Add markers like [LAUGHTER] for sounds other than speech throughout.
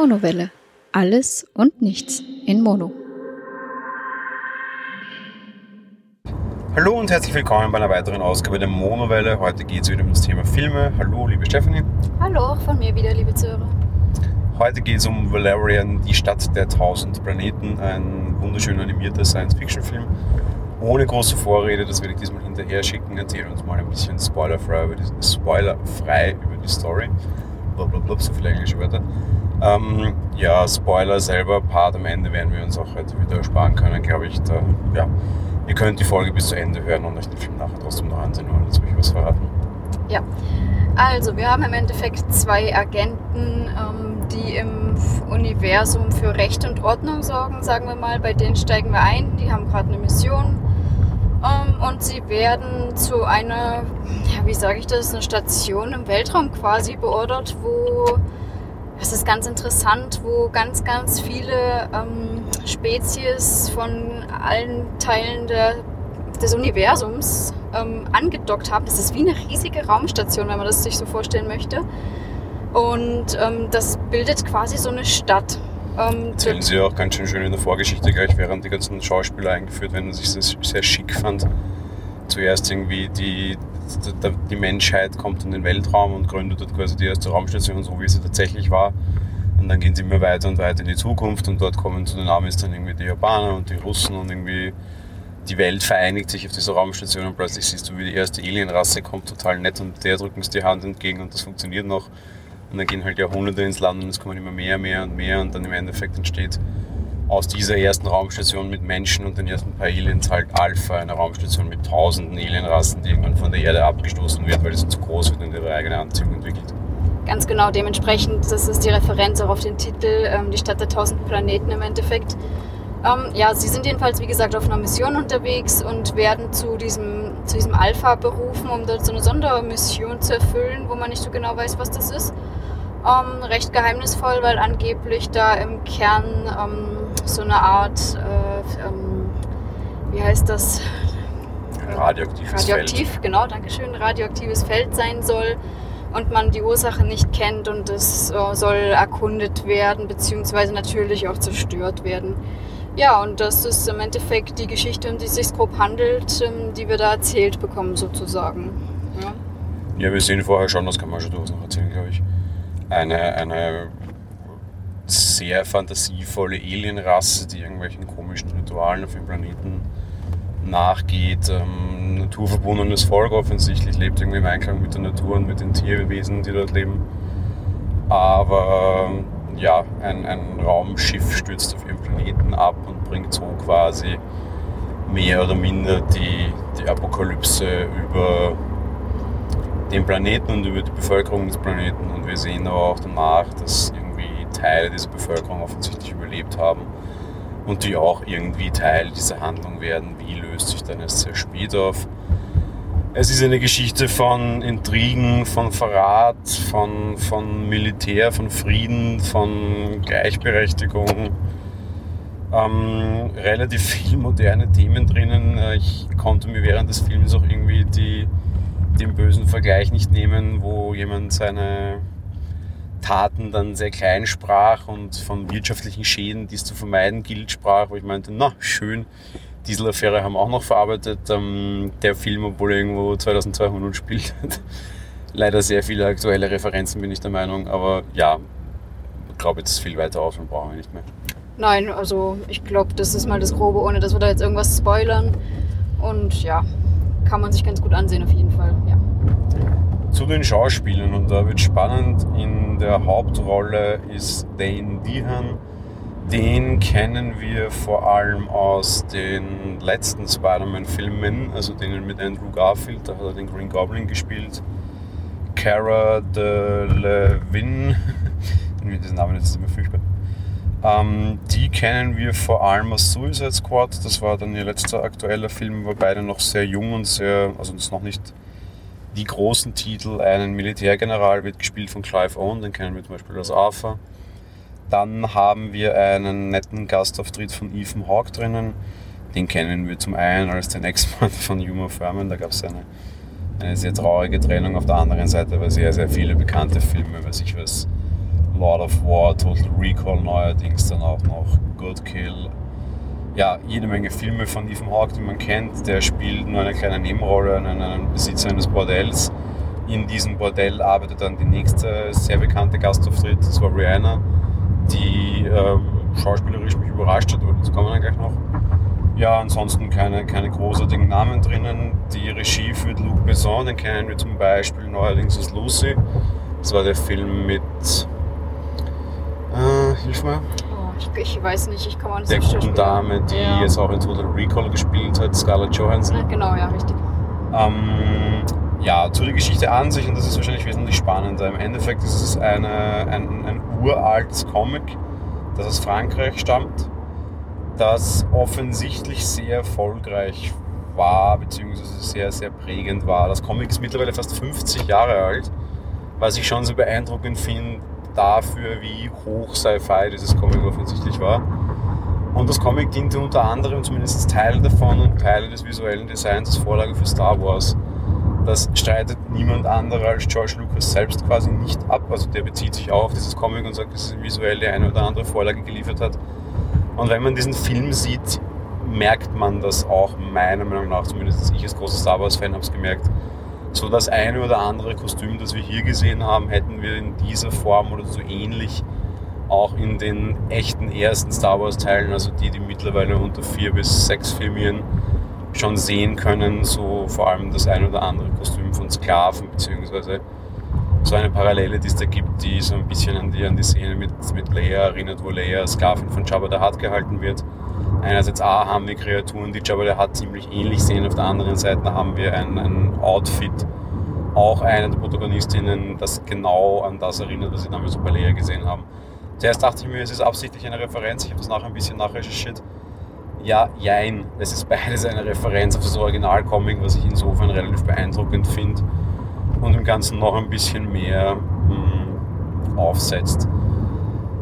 Monowelle. Alles und nichts in Mono. Hallo und herzlich willkommen bei einer weiteren Ausgabe der Monowelle. Heute geht es wieder um das Thema Filme. Hallo, liebe Stephanie. Hallo, auch von mir wieder, liebe Zuhörer. Heute geht es um Valerian, die Stadt der tausend Planeten, ein wunderschön animierter Science-Fiction-Film. Ohne große Vorrede, das werde ich diesmal hinterher schicken. Erzähl uns mal ein bisschen spoilerfrei über die, spoilerfrei über die Story. Blablabla, so viele englische Wörter. Ähm, ja, Spoiler selber, Part am Ende werden wir uns auch heute wieder ersparen können, glaube ich. Da, ja, ihr könnt die Folge bis zu Ende hören und euch den Film nachher trotzdem noch ansehen, ohne dass ich was verraten. Ja, also wir haben im Endeffekt zwei Agenten, ähm, die im Universum für Recht und Ordnung sorgen, sagen wir mal. Bei denen steigen wir ein, die haben gerade eine Mission ähm, und sie werden zu einer, ja, wie sage ich das, eine Station im Weltraum quasi beordert, wo, das ist ganz interessant, wo ganz, ganz viele ähm, Spezies von allen Teilen der, des Universums ähm, angedockt haben. Das ist wie eine riesige Raumstation, wenn man das sich so vorstellen möchte. Und ähm, das bildet quasi so eine Stadt. Ähm, Erzählen Sie auch ganz schön schön in der Vorgeschichte gleich, während die ganzen Schauspieler eingeführt werden, dass ich das sehr schick fand. Zuerst irgendwie die, die, die Menschheit kommt in den Weltraum und gründet dort quasi die erste Raumstation, so wie sie tatsächlich war. Und dann gehen sie immer weiter und weiter in die Zukunft und dort kommen zu den Amis dann irgendwie die Japaner und die Russen und irgendwie die Welt vereinigt sich auf dieser Raumstation und plötzlich siehst du, wie die erste Alienrasse kommt, total nett und der drücken sie die Hand entgegen und das funktioniert noch. Und dann gehen halt Jahrhunderte ins Land und es kommen immer mehr, mehr und mehr und dann im Endeffekt entsteht aus dieser ersten Raumstation mit Menschen und den ersten paar Aliens halt Alpha, eine Raumstation mit tausenden Alienrassen, die irgendwann von der Erde abgestoßen wird, weil sie zu groß wird und ihre eigene Anziehung entwickelt. Ganz genau, dementsprechend, das ist die Referenz auch auf den Titel, ähm, die Stadt der tausend Planeten im Endeffekt. Ähm, ja, sie sind jedenfalls, wie gesagt, auf einer Mission unterwegs und werden zu diesem, zu diesem Alpha berufen, um dort so eine Sondermission zu erfüllen, wo man nicht so genau weiß, was das ist. Ähm, recht geheimnisvoll, weil angeblich da im Kern ähm, so eine Art, äh, ähm, wie heißt das? Radioaktives Radioaktiv, Feld. genau, danke schön, radioaktives Feld sein soll und man die Ursache nicht kennt und es äh, soll erkundet werden, beziehungsweise natürlich auch zerstört werden. Ja, und das ist im Endeffekt die Geschichte, um die es sich grob handelt, ähm, die wir da erzählt bekommen, sozusagen. Ja, ja wir sehen vorher schon, das kann man schon durchaus noch erzählen, glaube ich. Eine, eine sehr fantasievolle Alienrasse, die irgendwelchen komischen Ritualen auf dem Planeten nachgeht. Ähm, naturverbundenes Volk offensichtlich, lebt irgendwie im Einklang mit der Natur und mit den Tierwesen, die dort leben. Aber ja, ein, ein Raumschiff stürzt auf ihren Planeten ab und bringt so quasi mehr oder minder die, die Apokalypse über den Planeten und über die Bevölkerung des Planeten. Und wir sehen aber auch danach, dass irgendwie Teile dieser Bevölkerung offensichtlich überlebt haben und die auch irgendwie Teil dieser Handlung werden. Wie löst sich dann sehr spät auf? Es ist eine Geschichte von Intrigen, von Verrat, von, von Militär, von Frieden, von Gleichberechtigung. Ähm, relativ viel moderne Themen drinnen. Äh, ich konnte mir während des Films auch irgendwie die, den bösen Vergleich nicht nehmen, wo jemand seine Taten dann sehr klein sprach und von wirtschaftlichen Schäden, die es zu vermeiden gilt, sprach, wo ich meinte, na schön, Dieselaffäre haben auch noch verarbeitet. Ähm, der Film, obwohl er irgendwo 2200 spielt, [LAUGHS] leider sehr viele aktuelle Referenzen, bin ich der Meinung. Aber ja, ich glaube, jetzt viel weiter ausholen brauchen wir nicht mehr. Nein, also ich glaube, das ist mal das Grobe, ohne dass wir da jetzt irgendwas spoilern. Und ja, kann man sich ganz gut ansehen auf jeden Fall. Zu den Schauspielern und da wird spannend. In der Hauptrolle ist Dane Dehan den kennen wir vor allem aus den letzten Spider-Man-Filmen, also denen mit Andrew Garfield, da hat er den Green Goblin gespielt. Cara Delevingne, [LAUGHS] diesen Namen jetzt ist immer furchtbar. Ähm, die kennen wir vor allem aus Suicide Squad, das war dann ihr letzter aktueller Film, war beide noch sehr jung und sehr, also ist noch nicht die großen Titel. Einen Militärgeneral wird gespielt von Clive Owen, den kennen wir zum Beispiel als Arthur. Dann haben wir einen netten Gastauftritt von Ethan Hawke drinnen. Den kennen wir zum einen als den Ex-Mann von Uma Thurman. Da gab es eine, eine sehr traurige Trennung. Auf der anderen Seite aber sehr, sehr viele bekannte Filme, weiß ich was. Lord of War, Total Recall neuerdings dann auch noch, Good Kill. Ja, jede Menge Filme von Ethan Hawke, die man kennt. Der spielt nur eine kleine Nebenrolle, einen, einen Besitzer eines Bordells. In diesem Bordell arbeitet dann die nächste sehr bekannte Gastauftritt, das war Rihanna, die ähm, schauspielerisch mich überrascht hat, aber dazu kommen wir gleich noch. Ja, ansonsten keine, keine großartigen Namen drinnen. Die Regie führt Luc Besson, den kennen wir zum Beispiel neuerdings aus Lucy. Das war der Film mit. Äh, hilf mir. Ich, ich, weiß nicht, ich komme an Der guten Dame, die ja. jetzt auch in Total Recall gespielt hat, Scarlett Johansson. Genau, ja, richtig. Ähm, ja, zu der Geschichte an sich, und das ist wahrscheinlich wesentlich spannender. Im Endeffekt ist es eine, ein, ein uraltes Comic, das aus Frankreich stammt, das offensichtlich sehr erfolgreich war, beziehungsweise sehr, sehr prägend war. Das Comic ist mittlerweile fast 50 Jahre alt, was ich schon so beeindruckend finde dafür, wie hoch Sci-Fi dieses Comic offensichtlich war. Und das Comic diente unter anderem, zumindest Teile davon und Teile des visuellen Designs als Vorlage für Star Wars. Das streitet niemand anderer als George Lucas selbst quasi nicht ab. Also der bezieht sich auch auf dieses Comic und sagt, dass es visuell die eine oder andere Vorlage geliefert hat. Und wenn man diesen Film sieht, merkt man das auch meiner Meinung nach, zumindest ich als großer Star Wars-Fan habe es gemerkt, so das eine oder andere Kostüm, das wir hier gesehen haben, hätten wir in dieser Form oder so ähnlich auch in den echten ersten Star Wars-Teilen, also die, die mittlerweile unter vier bis sechs Filmieren schon sehen können, so vor allem das ein oder andere Kostüm von Sklaven, beziehungsweise so eine Parallele, die es da gibt, die so ein bisschen an die, an die Szene mit, mit Leia erinnert, wo Leia Sklavin von Jabba the Hutt gehalten wird. Einerseits A haben wir Kreaturen, die Jabba the Hutt ziemlich ähnlich sehen, auf der anderen Seite haben wir ein, ein Outfit, auch eine der Protagonistinnen, das genau an das erinnert, was sie damals bei Leia gesehen haben. Zuerst dachte ich mir, es ist absichtlich eine Referenz, ich habe das nachher ein bisschen nachrecherchiert ja, jein. Es ist beides eine Referenz auf das Originalcomic, was ich insofern relativ beeindruckend finde und im Ganzen noch ein bisschen mehr mh, hm, aufsetzt.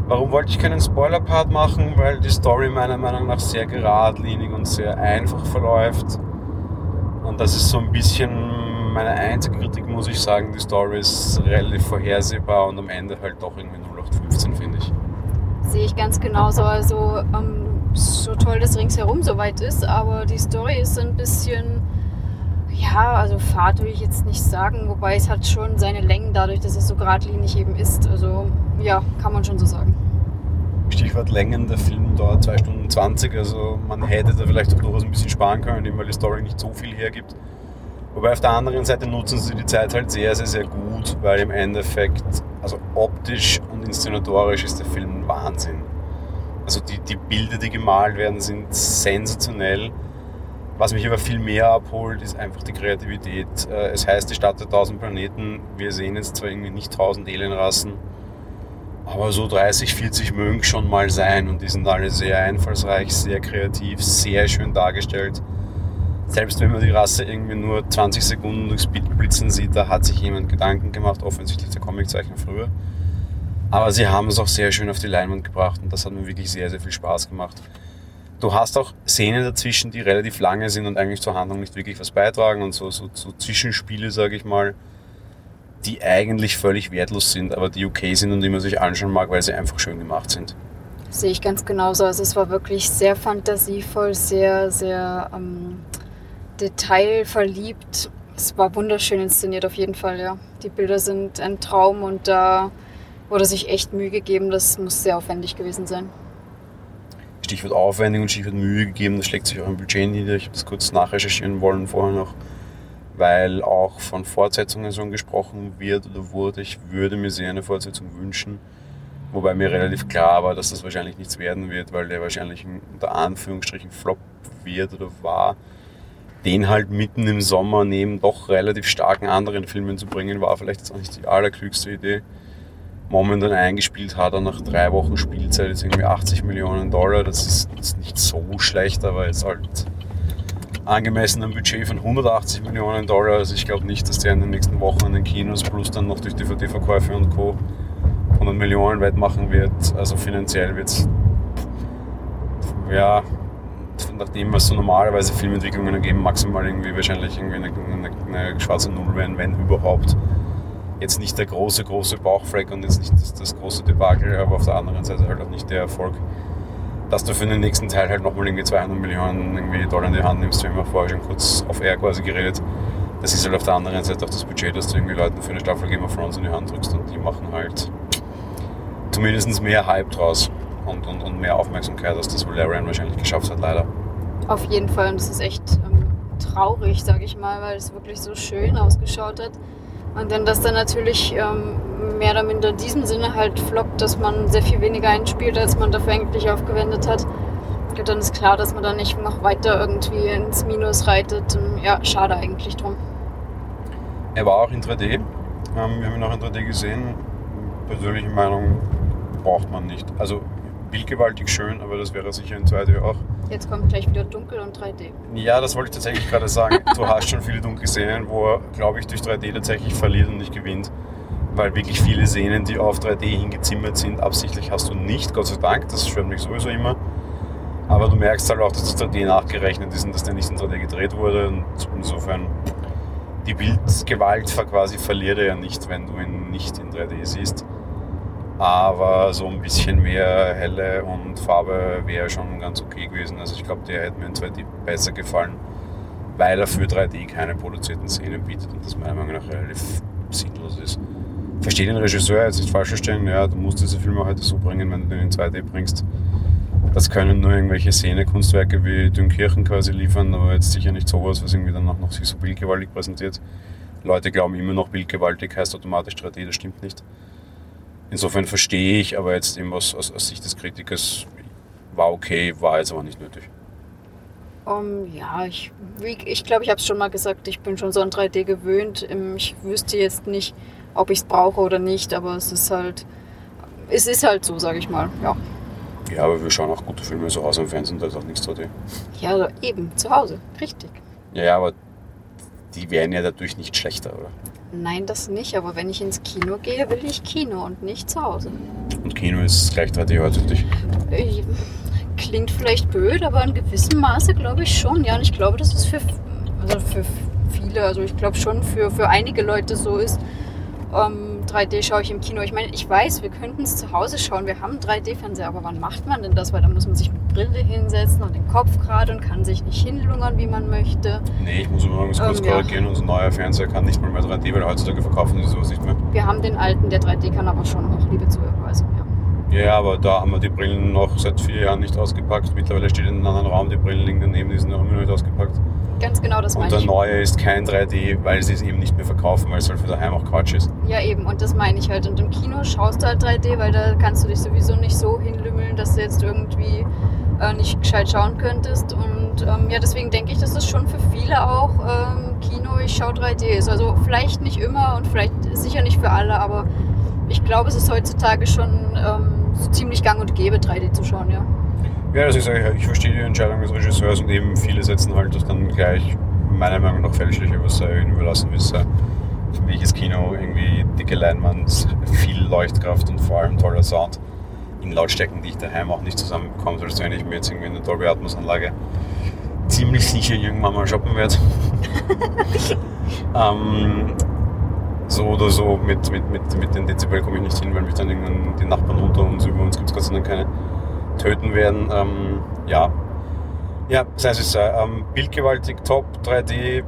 Warum wollte ich keinen Spoiler-Part machen? Weil die Story meiner Meinung nach sehr geradlinig und sehr einfach verläuft. Und das ist so ein bisschen meine einzige Kritik, muss ich sagen. Die Story ist relativ vorhersehbar und am Ende halt doch irgendwie 0815, finde ich. Sehe ich ganz genauso. Also ähm so toll das ringsherum soweit ist, aber die Story ist ein bisschen, ja, also Fahrt will ich jetzt nicht sagen, wobei es hat schon seine Längen dadurch, dass es so geradlinig eben ist. Also ja, kann man schon so sagen. Stichwort Längen, der Film dauert 2 Stunden 20, also man hätte da vielleicht auch durchaus ein bisschen sparen können, weil die Story nicht so viel hergibt. Wobei auf der anderen Seite nutzen sie die Zeit halt sehr, sehr, sehr gut, weil im Endeffekt, also optisch und inszenatorisch ist der Film ein Wahnsinn. Also die, die Bilder, die gemalt werden, sind sensationell. Was mich aber viel mehr abholt, ist einfach die Kreativität. Äh, es heißt die Stadt der tausend Planeten. Wir sehen jetzt zwar irgendwie nicht tausend Alienrassen, aber so 30, 40 mögen schon mal sein und die sind alle sehr einfallsreich, sehr kreativ, sehr schön dargestellt. Selbst wenn man die Rasse irgendwie nur 20 Sekunden durchs Bild blitzen sieht, da hat sich jemand Gedanken gemacht, offensichtlich der Comiczeichner früher. Aber sie haben es auch sehr schön auf die Leinwand gebracht und das hat mir wirklich sehr, sehr viel Spaß gemacht. Du hast auch Szenen dazwischen, die relativ lange sind und eigentlich zur Handlung nicht wirklich was beitragen und so, so, so Zwischenspiele, sage ich mal, die eigentlich völlig wertlos sind, aber die okay sind und die man sich anschauen mag, weil sie einfach schön gemacht sind. Sehe ich ganz genauso. Also es war wirklich sehr fantasievoll, sehr, sehr ähm, detailverliebt. Es war wunderschön inszeniert auf jeden Fall, ja. Die Bilder sind ein Traum und da wurde sich echt Mühe gegeben. Das muss sehr aufwendig gewesen sein. Stichwort aufwendig und Stichwort Mühe gegeben, das schlägt sich auch im Budget nieder. Ich habe das kurz nachrecherchieren wollen vorher noch, weil auch von Fortsetzungen schon gesprochen wird oder wurde. Ich würde mir sehr eine Fortsetzung wünschen. Wobei mir relativ klar war, dass das wahrscheinlich nichts werden wird, weil der wahrscheinlich unter Anführungsstrichen Flop wird oder war. Den halt mitten im Sommer neben doch relativ starken anderen Filmen zu bringen, war vielleicht jetzt auch nicht die allerklügste Idee momentan eingespielt hat er nach drei Wochen Spielzeit jetzt irgendwie 80 Millionen Dollar. Das ist, ist nicht so schlecht, aber jetzt halt angemessen ein Budget von 180 Millionen Dollar. Also ich glaube nicht, dass der in den nächsten Wochen in den Kinos plus dann noch durch DVD-Verkäufe und Co. 100 Millionen weit machen wird. Also finanziell wird es, ja, nach dem, was so normalerweise Filmentwicklungen ergeben, maximal irgendwie wahrscheinlich irgendwie eine, eine, eine schwarze Null werden, wenn überhaupt. Jetzt nicht der große, große Bauchfleck und jetzt nicht das, das große Debakel, aber auf der anderen Seite halt auch nicht der Erfolg, dass du für den nächsten Teil halt nochmal irgendwie 200 Millionen irgendwie Dollar in die Hand nimmst. Wir haben ja vorher schon kurz auf Air quasi geredet. Das ist halt auf der anderen Seite auch das Budget, das du irgendwie Leuten für eine Staffel Game of Thrones in die Hand drückst und die machen halt zumindest mehr Hype draus und, und, und mehr Aufmerksamkeit, als das Valerian wahrscheinlich geschafft hat, leider. Auf jeden Fall. Und das ist echt ähm, traurig, sage ich mal, weil es wirklich so schön ausgeschaut hat. Und dann, dass dann natürlich ähm, mehr oder minder in diesem Sinne halt floppt, dass man sehr viel weniger einspielt, als man dafür eigentlich aufgewendet hat. Und dann ist klar, dass man dann nicht noch weiter irgendwie ins Minus reitet. Und ja, schade eigentlich drum. Er war auch in 3D. Ähm, wir haben ihn auch in 3D gesehen. Persönliche Meinung braucht man nicht. Also bildgewaltig schön, aber das wäre sicher in 2D auch. Jetzt kommt gleich wieder dunkel und 3D. Ja, das wollte ich tatsächlich gerade sagen. Du hast schon viele dunkle Szenen, wo er, glaube ich, durch 3D tatsächlich verliert und nicht gewinnt. Weil wirklich viele Szenen, die auf 3D hingezimmert sind, absichtlich hast du nicht, Gott sei Dank. Das stört mich sowieso immer. Aber du merkst halt auch, dass das 3D nachgerechnet ist und dass der nicht in 3D gedreht wurde. Und insofern, die Bildgewalt quasi verliert er ja nicht, wenn du ihn nicht in 3D siehst aber so ein bisschen mehr Helle und Farbe wäre schon ganz okay gewesen. Also ich glaube, der hätte mir in 2D besser gefallen, weil er für 3D keine produzierten Szenen bietet und das meiner Meinung nach relativ sinnlos ist. Verstehe den Regisseur jetzt nicht falsch verstehen, ja, du musst diese Filme heute so bringen, wenn du den in 2D bringst. Das können nur irgendwelche Szene-Kunstwerke wie Dünkirchen quasi liefern, aber jetzt sicher nicht sowas, was irgendwie dann auch noch sich so bildgewaltig präsentiert. Leute glauben immer noch, bildgewaltig heißt automatisch 3D, das stimmt nicht. Insofern verstehe ich, aber jetzt eben aus, aus, aus Sicht des Kritikers war okay, war jetzt aber nicht nötig. Um, ja, ich glaube, ich, glaub, ich habe es schon mal gesagt, ich bin schon so an 3D gewöhnt. Ähm, ich wüsste jetzt nicht, ob ich es brauche oder nicht, aber es ist halt, es ist halt so, sage ich mal, ja. Ja, aber wir schauen auch gute Filme zu Hause im Fernsehen, da ist auch nichts 3D. Ja, eben, zu Hause, richtig. Ja, aber die werden ja dadurch nicht schlechter, oder? Nein, das nicht, aber wenn ich ins Kino gehe, will ich Kino und nicht zu Hause. Und Kino ist gleich 3D heute für dich? Klingt vielleicht blöd, aber in gewissem Maße glaube ich schon. Ja, und ich glaube, dass es für, also für viele, also ich glaube schon für, für einige Leute so ist. Ähm, 3D schaue ich im Kino. Ich meine, ich weiß, wir könnten es zu Hause schauen. Wir haben einen 3D-Fernseher, aber wann macht man denn das? Weil da muss man sich mit Brille hinsetzen und den Kopf gerade und kann sich nicht hinlungern, wie man möchte. Nee, ich muss übrigens kurz ähm, korrigieren. Ja. Unser neuer Fernseher kann nicht mal mehr 3D, weil heutzutage verkaufen sie sowas nicht mehr. Wir haben den alten, der 3D kann aber schon noch, liebe Zuhörer. Also, ja. ja, aber da haben wir die Brillen noch seit vier Jahren nicht ausgepackt. Mittlerweile steht in einem anderen Raum, die Brillen liegen daneben, die sind noch immer noch nicht ausgepackt. Ganz genau, das meine ich. Und der neue ist kein 3D, weil sie es eben nicht mehr verkaufen, weil es halt für daheim auch Quatsch ist. Ja, eben, und das meine ich halt. Und im Kino schaust du halt 3D, weil da kannst du dich sowieso nicht so hinlümmeln, dass du jetzt irgendwie äh, nicht gescheit schauen könntest. Und ähm, ja, deswegen denke ich, dass das schon für viele auch ähm, Kino, ich schaue 3D ist. Also vielleicht nicht immer und vielleicht sicher nicht für alle, aber ich glaube, es ist heutzutage schon ähm, so ziemlich gang und gäbe, 3D zu schauen, ja. Ja, also ich sage, ich verstehe die Entscheidung des Regisseurs und eben viele setzen halt das dann gleich meiner Meinung nach fälschlich was überlassen ist. Für mich ist Kino irgendwie dicke Leinwand, viel Leuchtkraft und vor allem toller Sound in Lautstärken, die ich daheim auch nicht zusammenbekomme, als wenn ich mir jetzt irgendwie eine Dolby Atmos Anlage ziemlich sicher irgendwann mal shoppen werde. [LAUGHS] ähm, so oder so mit, mit, mit, mit den Dezibel komme ich nicht hin, weil mich dann irgendwann die Nachbarn unter uns, über uns gibt es Gott sei Dank keine töten werden. Ähm, ja. Ja, sei es sei. Ähm, bildgewaltig, top, 3D.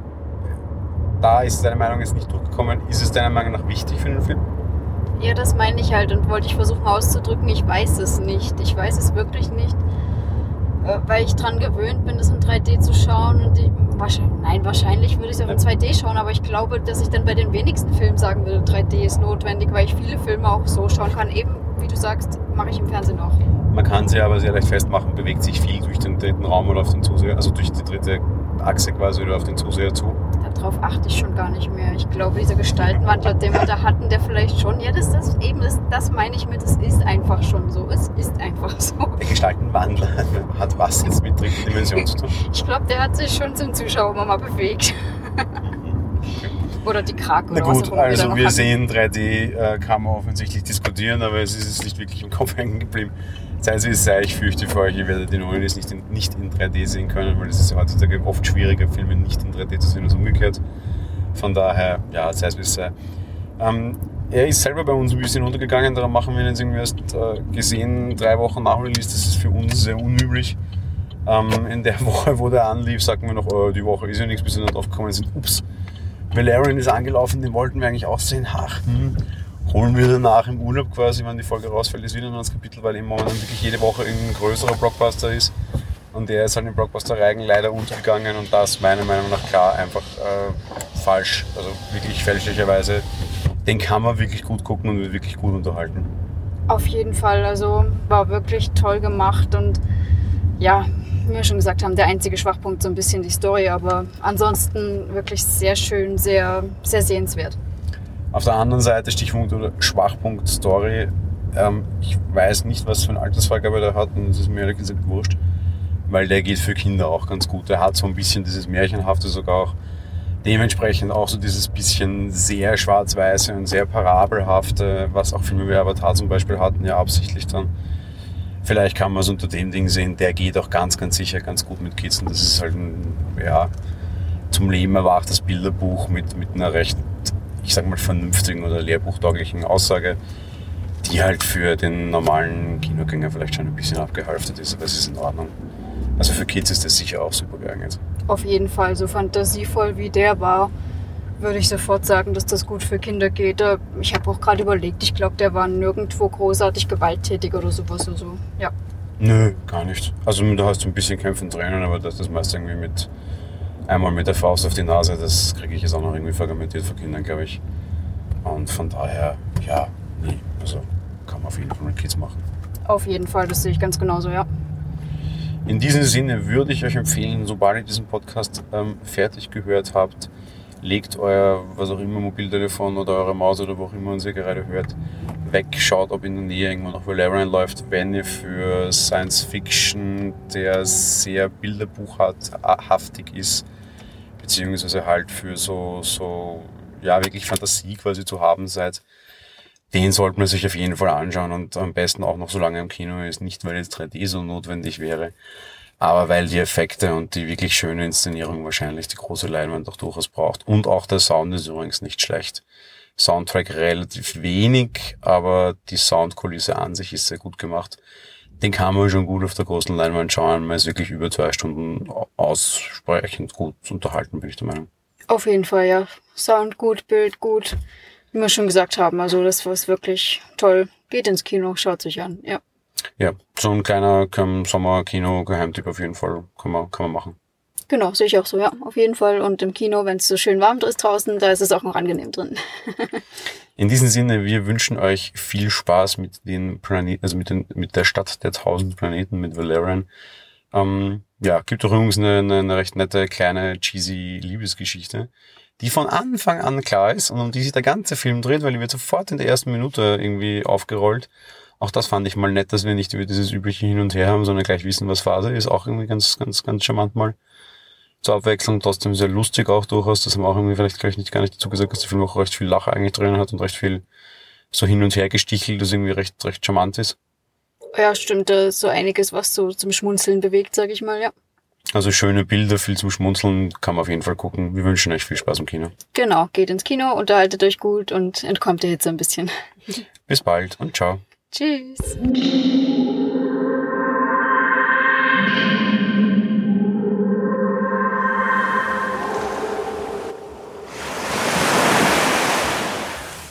Da ist deine Meinung jetzt nicht durchgekommen. Ist es deiner Meinung nach wichtig für den Film? Ja, das meine ich halt und wollte ich versuchen auszudrücken. Ich weiß es nicht. Ich weiß es wirklich nicht, äh, weil ich daran gewöhnt bin, das in 3D zu schauen. Und ich, wahrscheinlich, nein, wahrscheinlich würde ich es auch in 2D schauen, aber ich glaube, dass ich dann bei den wenigsten Filmen sagen würde, 3D ist notwendig, weil ich viele Filme auch so schauen kann. Eben, wie du sagst, mache ich im Fernsehen auch. Man kann sie aber sehr leicht festmachen, bewegt sich viel durch den dritten Raum oder auf den Zuseher, also durch die dritte Achse quasi oder auf den Zuseher zu. Darauf achte ich schon gar nicht mehr. Ich glaube, dieser Gestaltenwandler, den wir da hatten, der vielleicht schon, ja, das, das eben, das, das meine ich mit, das ist einfach schon so. Es ist einfach so. Der Gestaltenwandler [LAUGHS] hat was jetzt mit dritten Dimension zu tun? Ich glaube, der hat sich schon zum Zuschauer mal bewegt. Oder die Krake. Na gut, also wir hatten. sehen, 3D äh, kann man offensichtlich diskutieren, aber es ist nicht wirklich im Kopf [LAUGHS] hängen geblieben. Sei es wie es sei, ich fürchte für euch, ihr werdet den Onis nicht in, nicht in 3D sehen können, weil es ist heutzutage oft schwieriger, Filme nicht in 3D zu sehen als umgekehrt. Von daher, ja, sei es wie es sei. Ähm, er ist selber bei uns ein bisschen untergegangen, daran machen wir ihn jetzt irgendwie erst äh, gesehen, drei Wochen nach Release. Das ist für uns sehr unüblich. Ähm, in der [LAUGHS] Woche, wo der anlief, sagten wir noch, oh, die Woche ist ja nichts, bis wir drauf gekommen sind, ups, Valerian ist angelaufen, den wollten wir eigentlich auch sehen. Ach, hm, holen wir danach im Urlaub quasi, wenn die Folge rausfällt, ist wieder ein neues Kapitel, weil im Moment wirklich jede Woche ein größerer Blockbuster ist. Und der ist halt im Blockbuster-Reigen leider untergegangen und das meiner Meinung nach klar einfach äh, falsch, also wirklich fälschlicherweise. Den kann man wirklich gut gucken und wird wirklich gut unterhalten. Auf jeden Fall, also war wirklich toll gemacht und ja, wie wir schon gesagt haben, der einzige Schwachpunkt so ein bisschen die Story, aber ansonsten wirklich sehr schön, sehr, sehr sehenswert. Auf der anderen Seite, Stichpunkt oder Schwachpunkt Story, ähm, ich weiß nicht, was für eine Altersfreigabe der hat und es ist mir ehrlich gesagt wurscht, weil der geht für Kinder auch ganz gut. Der hat so ein bisschen dieses Märchenhafte sogar auch. Dementsprechend auch so dieses bisschen sehr schwarz-weiße und sehr parabelhafte, was auch Filme wie Avatar zum Beispiel hatten, ja absichtlich dann Vielleicht kann man es unter dem Ding sehen, der geht auch ganz, ganz sicher ganz gut mit Kids. Und das ist halt ein, ja, zum Leben erwachtes Bilderbuch mit, mit einer recht, ich sag mal, vernünftigen oder lehrbuchtauglichen Aussage, die halt für den normalen Kinogänger vielleicht schon ein bisschen abgehalftet ist, aber es ist in Ordnung. Also für Kids ist das sicher auch super geeignet. Auf jeden Fall, so fantasievoll wie der war, würde ich sofort sagen, dass das gut für Kinder geht. Ich habe auch gerade überlegt, ich glaube, der war nirgendwo großartig gewalttätig oder sowas. Also, ja. Nö, gar nicht. Also da hast du ein bisschen Kämpfen Tränen, aber das ist meist irgendwie mit einmal mit der Faust auf die Nase, das kriege ich jetzt auch noch irgendwie fragmentiert von Kindern, glaube ich. Und von daher, ja, nee, also kann man auf jeden Fall mit Kids machen. Auf jeden Fall, das sehe ich ganz genauso, ja. In diesem Sinne würde ich euch empfehlen, sobald ihr diesen Podcast ähm, fertig gehört habt, legt euer, was auch immer, Mobiltelefon oder eure Maus oder wo auch immer uns ihr gerade hört, weg, schaut, ob in der Nähe irgendwo noch Valerian läuft, wenn ihr für Science Fiction, der sehr bilderbuchhaftig ist, beziehungsweise halt für so, so, ja, wirklich Fantasie quasi zu haben seid, den sollte man sich auf jeden Fall anschauen und am besten auch noch so lange im Kino ist, nicht weil jetzt 3D so notwendig wäre, aber weil die Effekte und die wirklich schöne Inszenierung wahrscheinlich die große Leinwand auch durchaus braucht. Und auch der Sound ist übrigens nicht schlecht. Soundtrack relativ wenig, aber die Soundkulisse an sich ist sehr gut gemacht. Den kann man schon gut auf der großen Leinwand schauen. Man ist wirklich über zwei Stunden aussprechend gut unterhalten, bin ich der Meinung. Auf jeden Fall, ja. Sound gut, Bild gut. Wie wir schon gesagt haben, also das war wirklich toll. Geht ins Kino, schaut sich an, ja. Ja, so ein kleiner Sommer-Kino-Geheimtipp auf jeden Fall kann man, kann man machen. Genau, sehe ich auch so, ja, auf jeden Fall. Und im Kino, wenn es so schön warm ist draußen, da ist es auch noch angenehm drin. [LAUGHS] In diesem Sinne, wir wünschen euch viel Spaß mit den Planeten, also mit, den, mit der Stadt der tausend Planeten, mit Valerian. Ähm, ja, gibt auch übrigens eine, eine, eine recht nette, kleine, cheesy Liebesgeschichte, die von Anfang an klar ist und um die sich der ganze Film dreht, weil die wird sofort in der ersten Minute irgendwie aufgerollt. Auch das fand ich mal nett, dass wir nicht über dieses übliche Hin und Her haben, sondern gleich wissen, was Phase ist. Auch irgendwie ganz, ganz, ganz charmant mal zur Abwechslung. Trotzdem sehr lustig auch durchaus. Das haben wir auch irgendwie vielleicht gleich nicht gar nicht dazu gesagt, dass der Film auch recht viel Lacher eigentlich drin hat und recht viel so hin und her gestichelt, das irgendwie recht, recht charmant ist. Ja, stimmt. Da so einiges, was so zum Schmunzeln bewegt, sag ich mal, ja. Also schöne Bilder, viel zum Schmunzeln, kann man auf jeden Fall gucken. Wir wünschen euch viel Spaß im Kino. Genau, geht ins Kino, unterhaltet euch gut und entkommt der Hitze ein bisschen. Bis bald und ciao. Tschüss.